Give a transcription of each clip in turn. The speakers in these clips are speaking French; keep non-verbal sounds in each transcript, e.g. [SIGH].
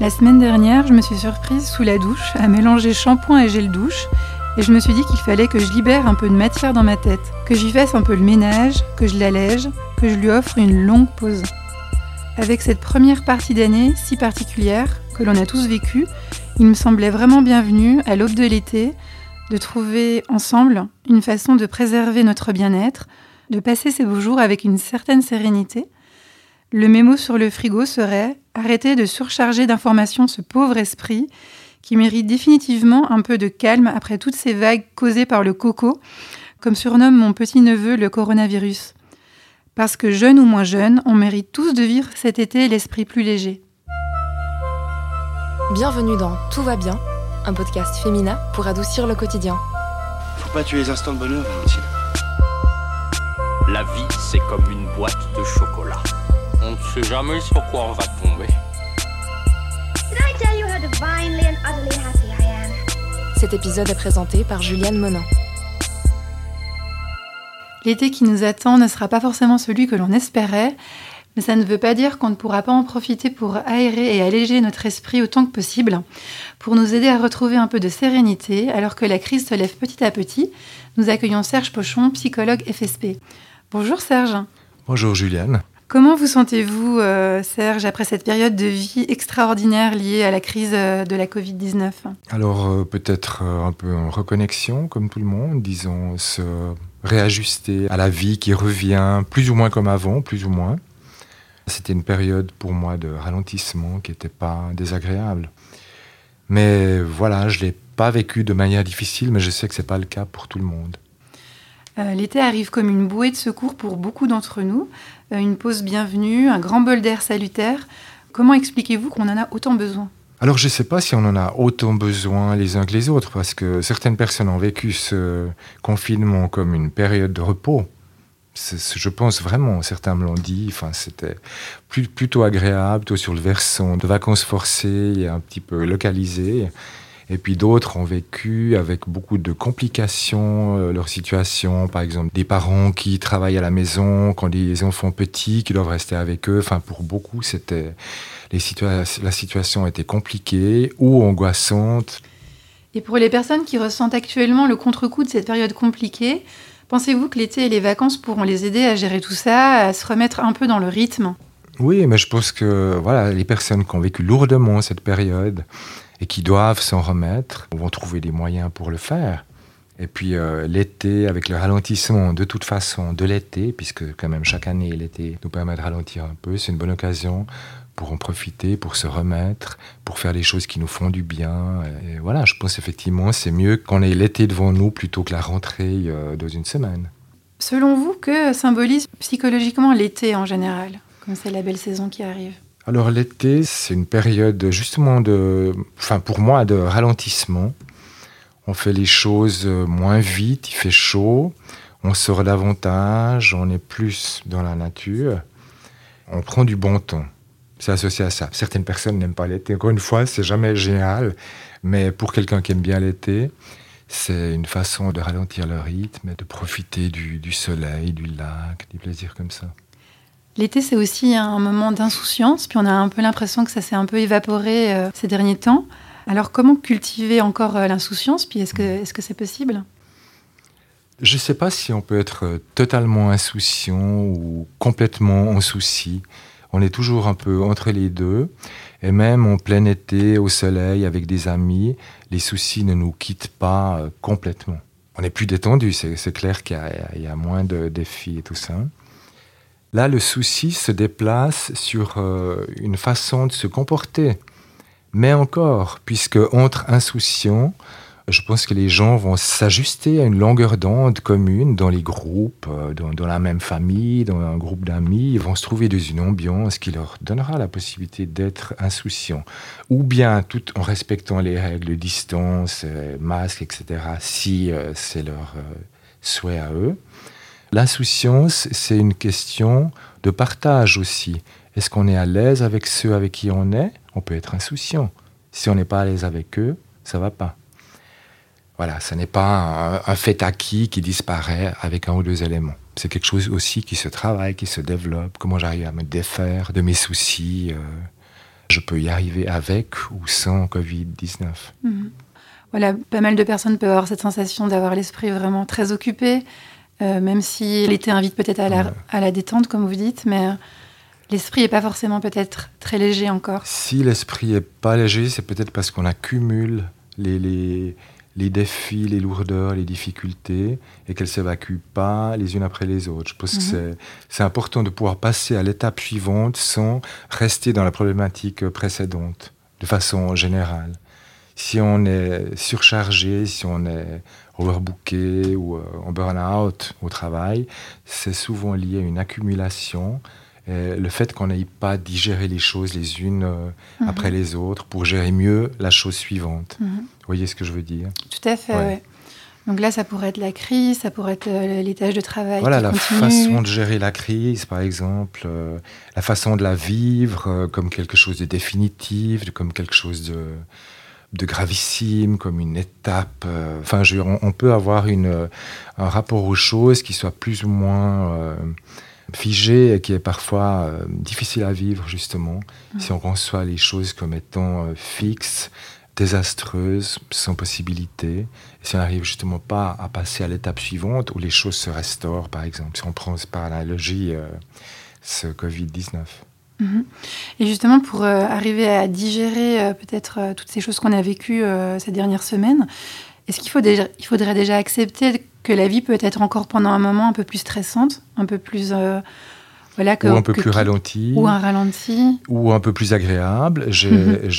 La semaine dernière, je me suis surprise sous la douche à mélanger shampoing et gel douche et je me suis dit qu'il fallait que je libère un peu de matière dans ma tête, que j'y fasse un peu le ménage, que je l'allège, que je lui offre une longue pause. Avec cette première partie d'année si particulière que l'on a tous vécue, il me semblait vraiment bienvenu, à l'aube de l'été, de trouver ensemble une façon de préserver notre bien-être, de passer ces beaux jours avec une certaine sérénité. Le mémo sur le frigo serait arrêter de surcharger d'informations ce pauvre esprit qui mérite définitivement un peu de calme après toutes ces vagues causées par le coco, comme surnomme mon petit-neveu le coronavirus. Parce que jeune ou moins jeune, on mérite tous de vivre cet été l'esprit plus léger. Bienvenue dans Tout va bien, un podcast féminin pour adoucir le quotidien. Faut pas tuer les instants de bonheur, Valentine. La vie, c'est comme une boîte de chocolat. On ne sait jamais sur quoi on va tomber. Cet épisode est présenté par Juliane Monin. L'été qui nous attend ne sera pas forcément celui que l'on espérait, mais ça ne veut pas dire qu'on ne pourra pas en profiter pour aérer et alléger notre esprit autant que possible, pour nous aider à retrouver un peu de sérénité alors que la crise se lève petit à petit. Nous accueillons Serge Pochon, psychologue FSP. Bonjour Serge. Bonjour Juliane. Comment vous sentez-vous, euh, Serge, après cette période de vie extraordinaire liée à la crise euh, de la Covid-19 Alors euh, peut-être un peu en reconnexion, comme tout le monde, disons, se réajuster à la vie qui revient plus ou moins comme avant, plus ou moins. C'était une période pour moi de ralentissement qui n'était pas désagréable. Mais voilà, je ne l'ai pas vécu de manière difficile, mais je sais que ce n'est pas le cas pour tout le monde. L'été arrive comme une bouée de secours pour beaucoup d'entre nous, une pause bienvenue, un grand bol d'air salutaire. Comment expliquez-vous qu'on en a autant besoin? Alors je ne sais pas si on en a autant besoin les uns que les autres, parce que certaines personnes ont vécu ce confinement comme une période de repos. Je pense vraiment, certains me l'ont dit, enfin, c'était plutôt agréable, plutôt sur le versant de vacances forcées un petit peu localisées. Et puis d'autres ont vécu avec beaucoup de complications euh, leur situation, par exemple des parents qui travaillent à la maison, quand des enfants petits qui doivent rester avec eux. Enfin, pour beaucoup, c'était les situa- la situation était compliquée ou angoissante. Et pour les personnes qui ressentent actuellement le contre-coup de cette période compliquée, pensez-vous que l'été et les vacances pourront les aider à gérer tout ça, à se remettre un peu dans le rythme? Oui, mais je pense que voilà, les personnes qui ont vécu lourdement cette période et qui doivent s'en remettre vont trouver des moyens pour le faire. Et puis euh, l'été, avec le ralentissement de toute façon de l'été, puisque quand même chaque année l'été nous permet de ralentir un peu, c'est une bonne occasion pour en profiter, pour se remettre, pour faire des choses qui nous font du bien. Et voilà, je pense effectivement c'est mieux qu'on ait l'été devant nous plutôt que la rentrée euh, dans une semaine. Selon vous, que symbolise psychologiquement l'été en général, comme c'est la belle saison qui arrive? Alors l'été, c'est une période justement de, enfin pour moi, de ralentissement. On fait les choses euh, moins vite, il fait chaud, on sort davantage, on est plus dans la nature, on prend du bon temps. C'est associé à ça. Certaines personnes n'aiment pas l'été. Encore une fois, c'est jamais génial, mais pour quelqu'un qui aime bien l'été, c'est une façon de ralentir le rythme et de profiter du, du soleil, du lac, du plaisir comme ça. L'été, c'est aussi un moment d'insouciance, puis on a un peu l'impression que ça s'est un peu évaporé euh, ces derniers temps. Alors comment cultiver encore euh, l'insouciance, puis est-ce que est-ce c'est possible? Je ne sais pas si on peut être euh, totalement insouciant ou complètement en souci. On est toujours un peu entre les deux. Et même en plein été, au soleil, avec des amis, les soucis ne nous quittent pas complètement. On est plus détendu, c'est clair qu'il y a moins de défis et tout ça. Là, le souci se déplace sur euh, une façon de se comporter. Mais encore, puisque entre insouciants, je pense que les gens vont s'ajuster à une longueur d'onde commune dans les groupes, euh, dans, la même famille, dans un groupe d'amis. Ils vont se trouver dans une ambiance qui leur donnera la possibilité d'être insouciants. Ou bien tout en respectant les règles distance, euh, masque, etc., si c'est leur souhait à eux. L'insouciance, c'est une question de partage aussi. Est-ce qu'on est à l'aise avec ceux avec qui on est? On peut être insouciant. Si on n'est pas à l'aise avec eux, ça va pas. Voilà, ce n'est pas un, fait acquis qui disparaît avec un ou deux éléments. C'est quelque chose aussi qui se travaille, qui se développe. Comment j'arrive à me défaire de mes soucis euh, je peux y arriver avec ou sans Covid-19. Mhm. Voilà, pas mal de personnes peuvent avoir cette sensation d'avoir l'esprit vraiment très occupé, euh, même si l'été invite peut-être à, la- Ouais. à la détente, comme vous dites, mais euh, l'esprit n'est pas forcément peut-être très léger encore. Si l'esprit est pas léger, c'est peut-être parce qu'on accumule les, les, les défis, les lourdeurs, les difficultés, et qu'elles ne s'évacuent pas les unes après les autres. Je pense que Mhm. c'est important de pouvoir passer à l'étape suivante sans rester dans la problématique précédente, de façon générale. Si on est surchargé, si on est overbooké ou euh, en burn-out au travail, c'est souvent lié à une accumulation. Et le fait qu'on n'aille pas digérer les choses les unes euh, Mhm. après les autres pour gérer mieux la chose suivante. Mhm. Vous voyez ce que je veux dire? Tout à fait, Ouais. ouais. Donc là, ça pourrait être la crise, ça pourrait être euh, les tâches de travail Voilà la continuent. façon de gérer la crise, par exemple, euh, la façon de la vivre euh, comme quelque chose de définitif, comme quelque chose de, de gravissime, comme une étape. euh, Enfin, je on, on peut avoir une, euh, un rapport aux choses qui soit plus ou moins euh, figé et qui est parfois euh, difficile à vivre, justement, si on conçoit les choses comme étant euh, fixes, désastreuses, sans possibilité. Et si on n'arrive justement pas à passer à l'étape suivante où les choses se restaurent, par exemple, si on prend par analogie ce Covid-19. Mhm. Et justement, pour euh, arriver à digérer euh, peut-être euh, toutes ces choses qu'on a vécues ces dernières semaines, est-ce qu'il faut il faudrait déjà accepter que la vie peut être encore pendant un moment un peu plus stressante, un peu plus... voilà, que, ou un peu que- plus ralenti, Ou un ralenti. ou un peu plus agréable. J'ai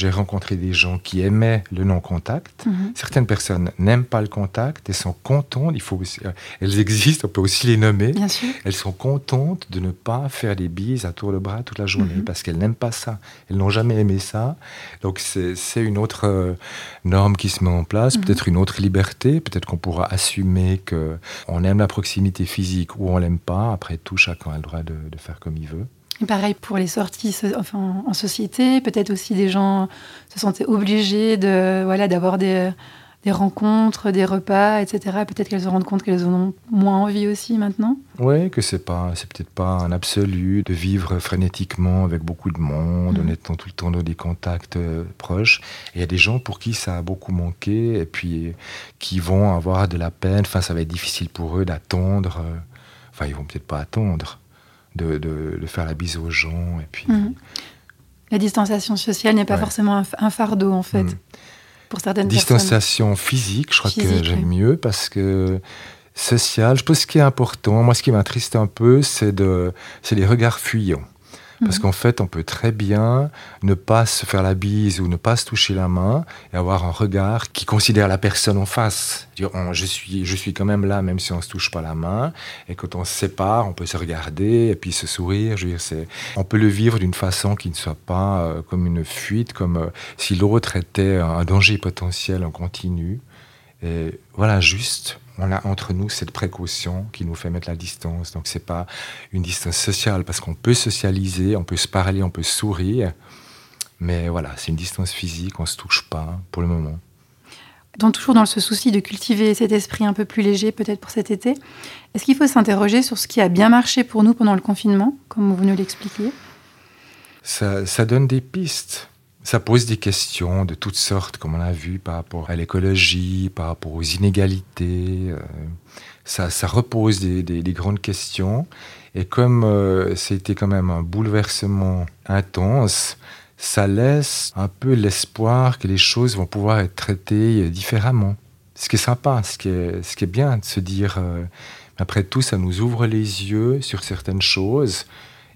Mhm. rencontré des gens qui aimaient le non-contact. Mhm. Certaines personnes n'aiment pas le contact et sont contentes. Il faut aussi- euh, elles existent, on peut aussi les nommer. Bien sûr. Elles sont contentes de ne pas faire des bises à tour de bras toute la journée Mhm. parce qu'elles n'aiment pas ça. Elles n'ont jamais aimé ça. Donc c'est une autre euh, norme qui se met en place, peut-être une autre liberté. Peut-être qu'on pourra assumer que on aime la proximité physique ou on l'aime pas. Après tout, chacun a le droit de, de faire comme il veut. Et pareil pour les sorties enfin, en société, peut-être aussi des gens se sentaient obligés de voilà d'avoir des, des rencontres, des repas, etc. Peut-être qu'elles se rendent compte qu'elles en ont moins envie aussi maintenant. Oui, que c'est pas, c'est peut-être pas un absolu de vivre frénétiquement avec beaucoup de monde, en Mhm. étant tout le temps dans des contacts euh, proches. Il y a des gens pour qui ça a beaucoup manqué et puis euh, qui vont avoir de la peine. Enfin, ça va être difficile pour eux d'attendre. euh, Enfin, ils vont peut-être pas attendre de, de- de faire la bise aux gens et puis. Mhm. La distanciation sociale n'est pas Ouais. forcément un, fardeau en fait Mhm. pour certaines personnes. Distanciation physique, je crois Physique, que j'aime oui. mieux parce que social, je pense que ce qui est important, moi ce qui m'attriste un peu, c'est de, c'est les regards fuyants. Parce Mhm. qu'en fait, on peut très bien ne pas se faire la bise ou ne pas se toucher la main et avoir un regard qui considère la personne en face. Dire, on- je, suis, je suis quand même là, même si on ne se touche pas la main. Et quand on se sépare, on peut se regarder et puis se sourire. Je veux dire, c'est, on peut le vivre d'une façon qui ne soit pas euh, comme une fuite, comme euh, si l'autre était un danger potentiel en continu. Et voilà, juste, on a entre nous cette précaution qui nous fait mettre la distance. Donc, c'est pas une distance sociale parce qu'on peut socialiser, on peut se parler, on peut sourire. Mais voilà, c'est une distance physique, on se touche pas pour le moment. Donc toujours dans ce souci de cultiver cet esprit un peu plus léger peut-être pour cet été, est-ce qu'il faut s'interroger sur ce qui a bien marché pour nous pendant le confinement, comme vous nous l'expliquiez? Ça, ça donne des pistes. Ça pose des questions de toutes sortes, comme on a vu, par rapport à l'écologie, par rapport aux inégalités. euh, ça, repose des, des- des grandes questions. Et comme euh, c'était quand même un bouleversement intense, ça laisse un peu l'espoir que les choses vont pouvoir être traitées euh, différemment. Ce qui est sympa, ce qui est, ce qui est bien de se dire, euh, après tout, ça nous ouvre les yeux sur certaines choses.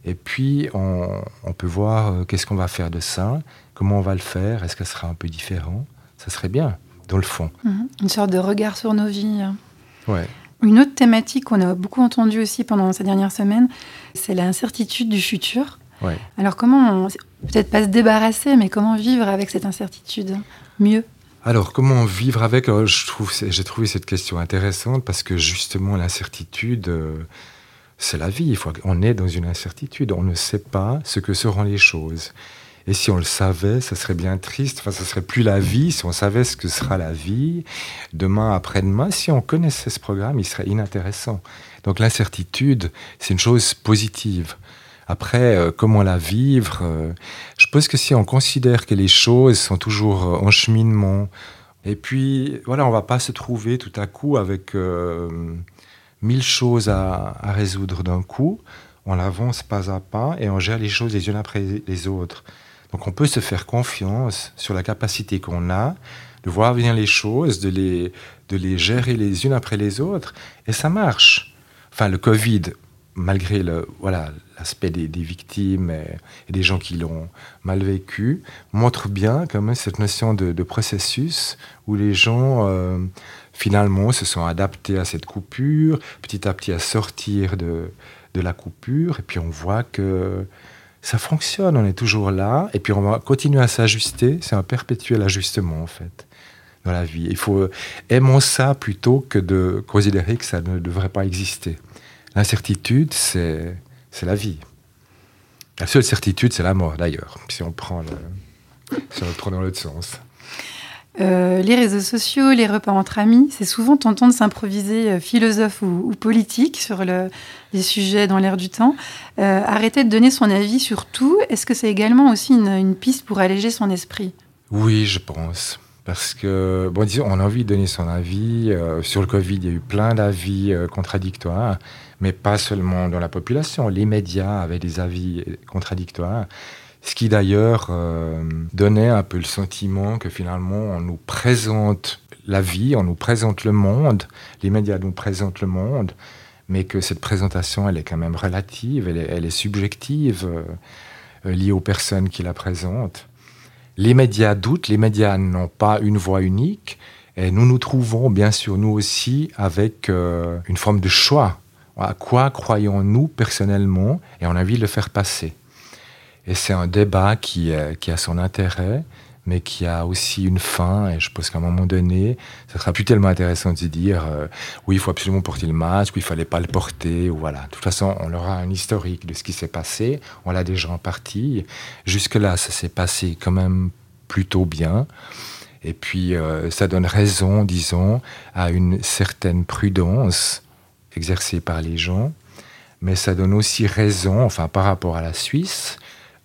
Et puis, on, peut voir euh, qu'est-ce qu'on va faire de ça, comment on va le faire, est-ce que ça sera un peu différent? Ça serait bien, dans le fond. Mhm. Une sorte de regard sur nos vies. Ouais. Une autre thématique qu'on a beaucoup entendue aussi pendant ces dernières semaines, c'est l'incertitude du futur. Ouais. Alors comment, peut-être pas se débarrasser, mais comment vivre avec cette incertitude? Mieux? Alors, comment vivre avec? Alors, je trouve, J'ai trouvé cette question intéressante parce que justement, l'incertitude, euh, c'est la vie. Il faut, on est dans une incertitude. On ne sait pas ce que seront les choses. Et si on le savait, ça serait bien triste. Enfin, ça serait plus la vie si on savait ce que sera la vie demain, après-demain. Si on connaissait ce programme, il serait inintéressant. Donc l'incertitude, c'est une chose positive. Après, euh, comment la vivre euh, Je pense que si on considère que les choses sont toujours euh, en cheminement, et puis voilà, on va pas se trouver tout à coup avec mille choses à, à résoudre d'un coup. On avance pas à pas et on gère les choses les unes après les autres. Donc on peut se faire confiance sur la capacité qu'on a de voir bien les choses, de les, de les gérer les unes après les autres, et ça marche. Enfin, le Covid, malgré le, voilà, l'aspect des, victimes et, des gens qui l'ont mal vécu, montre bien quand même cette notion de, de processus où les gens euh, finalement se sont adaptés à cette coupure, petit à petit à sortir de, de la coupure, et puis on voit que ça fonctionne, on est toujours là, et puis on va continuer à s'ajuster, c'est un perpétuel ajustement en fait dans la vie. Il faut aimons ça plutôt que de considérer que ça ne devrait pas exister. L'incertitude, c'est la vie. La seule certitude, c'est la mort d'ailleurs, si on prend si on le prend dans l'autre sens. Euh, les réseaux sociaux, les repas entre amis, c'est souvent tentant de s'improviser euh, philosophe ou, politique sur le, les sujets dans l'air du temps. Euh, arrêter de donner son avis sur tout, est-ce que c'est également aussi une, piste pour alléger son esprit? Oui, je pense. Parce que, bon, disons, on a envie de donner son avis. Sur le Covid, il y a eu plein d'avis contradictoires, mais pas seulement dans la population. Les médias avaient des avis contradictoires. Ce qui d'ailleurs euh, donnait un peu le sentiment que finalement on nous présente la vie, on nous présente le monde, les médias nous présentent le monde, mais que cette présentation elle est quand même relative, elle est, subjective, euh, liée aux personnes qui la présentent. Les médias doutent, les médias n'ont pas une voix unique, et nous nous trouvons bien sûr nous aussi avec euh, une forme de choix. À quoi croyons-nous personnellement et on a envie de le faire passer. Et c'est un débat qui, euh, qui a son intérêt, mais qui a aussi une fin. Et je pense qu'à un moment donné, ça sera plus tellement intéressant de se dire euh, oui, il faut absolument porter le masque, ou il fallait pas le porter, ou voilà. De toute façon, on aura un historique de ce qui s'est passé. On l'a déjà en partie. Jusque-là, ça s'est passé quand même plutôt bien. Et puis, euh, ça donne raison, disons, à une certaine prudence exercée par les gens. Mais ça donne aussi raison, enfin, par rapport à la Suisse,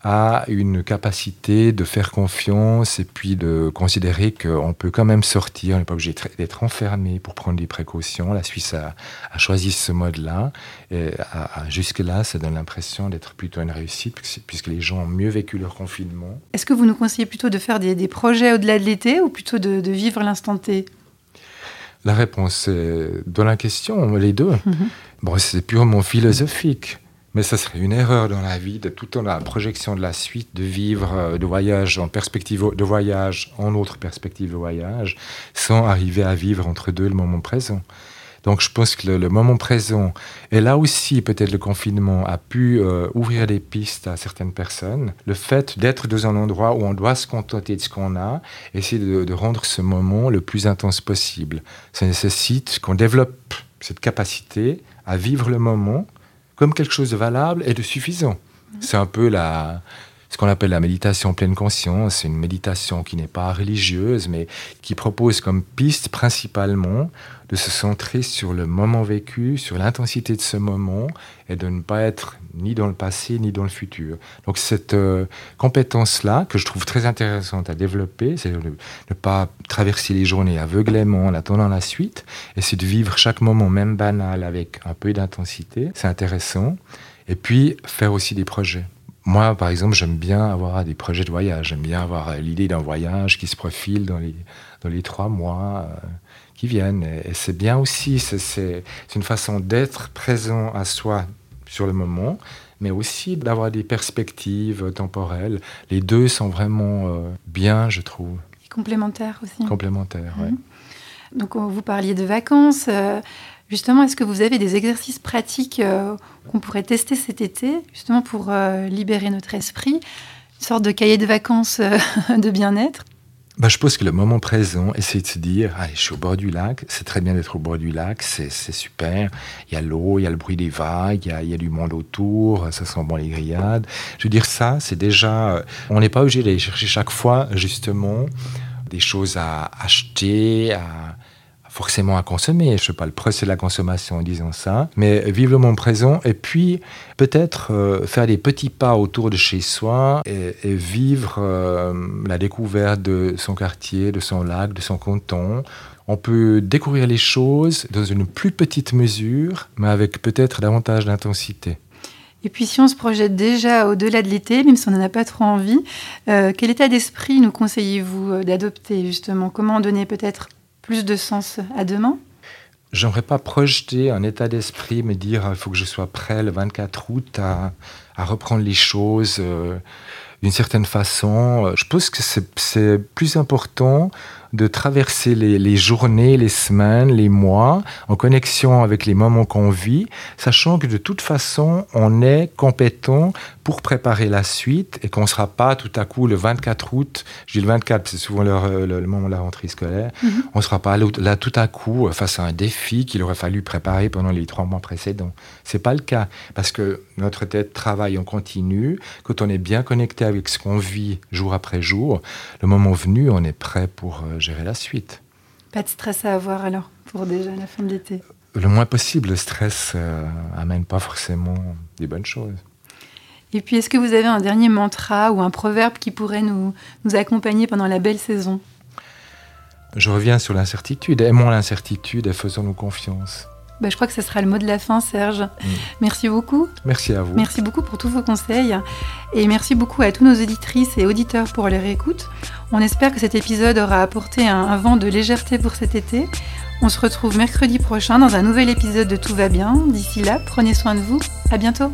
a une capacité de faire confiance et puis de considérer qu'on peut quand même sortir, on n'est pas obligé d'être enfermé pour prendre des précautions. La Suisse a, a choisi ce mode-là. Et jusque-là, ça donne l'impression d'être plutôt une réussite puisque, les gens ont mieux vécu leur confinement. Est-ce que vous nous conseillez plutôt de faire des, des projets au-delà de l'été ou plutôt de, de vivre l'instant T? La réponse est dans la question, les deux. Mhm. Bon, c'est purement philosophique. Mais ça serait une erreur dans la vie, de tout en la projection de la suite, de vivre euh, de voyage en perspective de voyage, en autre perspective de voyage, sans arriver à vivre entre deux le moment présent. Donc je pense que le, moment présent, et là aussi peut-être le confinement a pu euh, ouvrir des pistes à certaines personnes, le fait d'être dans un endroit où on doit se contenter de ce qu'on a, essayer de, de rendre ce moment le plus intense possible. Ça nécessite qu'on développe cette capacité à vivre le moment, comme quelque chose de valable et de suffisant. C'est un peu la, ce qu'on appelle la méditation pleine conscience. C'est une méditation qui n'est pas religieuse, mais qui propose comme piste principalement de se centrer sur le moment vécu, sur l'intensité de ce moment, et de ne pas être ni dans le passé ni dans le futur. Donc cette euh, compétence-là, que je trouve très intéressante à développer, c'est de ne pas traverser les journées aveuglément en attendant la suite, et c'est de vivre chaque moment, même banal, avec un peu d'intensité. C'est intéressant. Et puis faire aussi des projets. Moi, par exemple, j'aime bien avoir des projets de voyage. J'aime bien avoir euh, l'idée d'un voyage qui se profile dans les, dans les trois mois euh, qui viennent. Et, c'est bien aussi, c'est- une façon d'être présent à soi sur le moment, mais aussi d'avoir des perspectives temporelles. Les deux sont vraiment euh, bien, je trouve, Complémentaire aussi. complémentaires. ouais. Donc euh, vous parliez de vacances. euh, justement, est-ce que vous avez des exercices pratiques euh, qu'on pourrait tester cet été, justement pour euh, libérer notre esprit Une sorte de cahier de vacances euh, [LAUGHS] de bien-être? Bah, je pense que le moment présent, essayer de se dire, allez, je suis au bord du lac, c'est très bien d'être au bord du lac, c'est super. Il y a l'eau, il y a le bruit des vagues, il y a, y a du monde autour, ça sent bon les grillades. Je veux dire, ça, c'est déjà. On n'est pas obligé d'aller chercher chaque fois, justement, des choses à acheter, à forcément à consommer. Je ne fais pas le procès de la consommation en disant ça, mais vivre le moment présent et puis peut-être euh, faire des petits pas autour de chez soi et, vivre euh, la découverte de son quartier, de son lac, de son canton. On peut découvrir les choses dans une plus petite mesure, mais avec peut-être davantage d'intensité. Et puis si on se projette déjà au-delà de l'été, même si on n'en a pas trop envie, euh, quel état d'esprit nous conseillez-vous d'adopter justement? Comment donner peut-être plus de sens à demain J'aimerais pas projeter un état d'esprit, me dire il faut que je sois prêt le 24 août à, reprendre les choses euh, d'une certaine façon. Je pense que c'est plus important de traverser les, journées, les semaines, les mois en connexion avec les moments qu'on vit, sachant que de toute façon, on est compétent pour préparer la suite et qu'on ne sera pas tout à coup le 24 août, je dis le 24, c'est souvent le, le, moment de la rentrée scolaire, mhm. on ne sera pas là tout à coup face à un défi qu'il aurait fallu préparer pendant les trois mois précédents. C'est pas le cas parce que notre tête travaille en continu. Quand on est bien connecté avec ce qu'on vit jour après jour, le moment venu, on est prêt pour euh, gérer la suite. Pas de stress à avoir alors pour déjà la fin de l'été? Le moins possible, le stress euh, amène pas forcément des bonnes choses. Et puis, est-ce que vous avez un dernier mantra ou un proverbe qui pourrait nous, nous accompagner pendant la belle saison? Je reviens sur l'incertitude. Aimons l'incertitude et faisons-nous confiance. Bah, je crois que ce sera le mot de la fin, Serge. Mm. Merci beaucoup. Merci à vous. Merci beaucoup pour tous vos conseils. Et merci beaucoup à tous nos auditrices et auditeurs pour leur écoute. On espère que cet épisode aura apporté un, un vent de légèreté pour cet été. On se retrouve mercredi prochain dans un nouvel épisode de Tout va bien. D'ici là, prenez soin de vous. À bientôt.